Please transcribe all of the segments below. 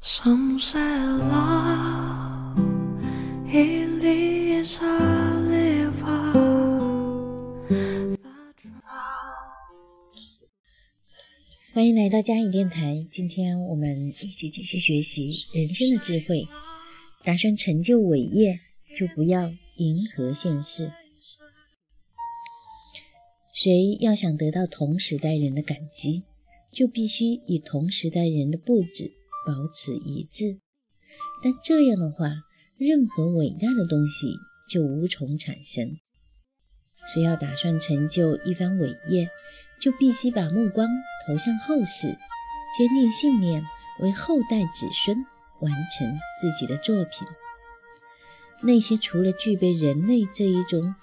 Some say love it is a river that drowns 欢迎来到嘉语电台，今天我们一起继续学习人生的智慧。打算成就伟业，就不要迎合现实。谁要想得到同时代人的感激，就必须以同时代人的布置保持一致。但这样的话，任何伟大的东西就无从产生。谁要打算成就一番伟业，就必须把目光投向后世，坚定信念，为后代子孙完成自己的作品。那些除了具备人类这一种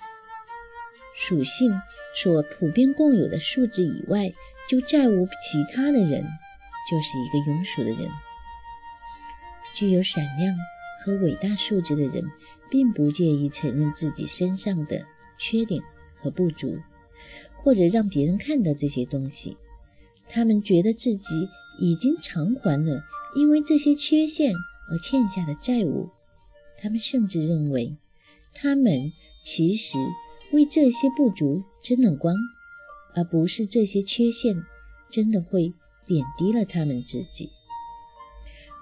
属性所普遍共有的素质以外，就再无其他的人，就是一个庸俗的人。具有闪亮和伟大素质的人，并不介意承认自己身上的缺点和不足，或者让别人看到这些东西。他们觉得自己已经偿还了因为这些缺陷而欠下的债务。他们甚至认为，他们其实为这些不足争了光，而不是这些缺陷真的会贬低了他们自己。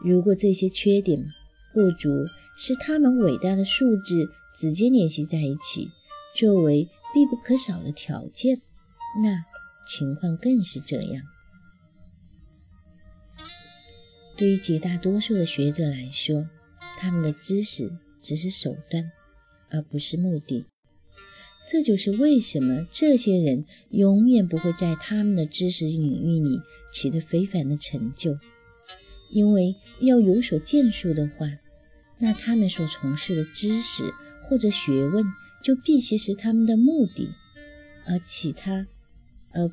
如果这些缺点不足是他们伟大的素质直接联系在一起，作为必不可少的条件，那情况更是这样。对于绝大多数的学者来说，他们的知识只是手段，而不是目的。这就是为什么这些人永远不会在他们的知识领域里取得非凡的成就。因为要有所建树的话，那他们所从事的知识或者学问就必须是他们的目的，而其他，而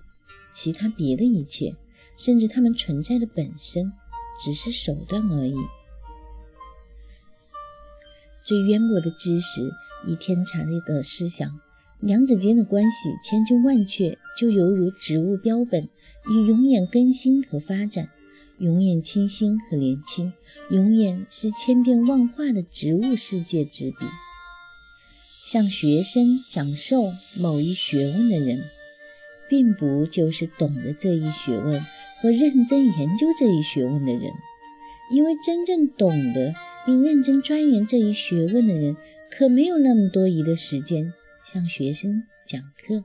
其他别的一切，甚至他们存在的本身，只是手段而已。最渊博的知识与天才的思想，两者间的关系千真万确，就犹如植物标本与永远更新和发展。永远清新和年轻，永远是千变万化的植物世界之笔。向学生讲授某一学问的人，并不就是懂得这一学问和认真研究这一学问的人，因为真正懂得并认真钻研这一学问的人，可没有那么多余的时间向学生讲课。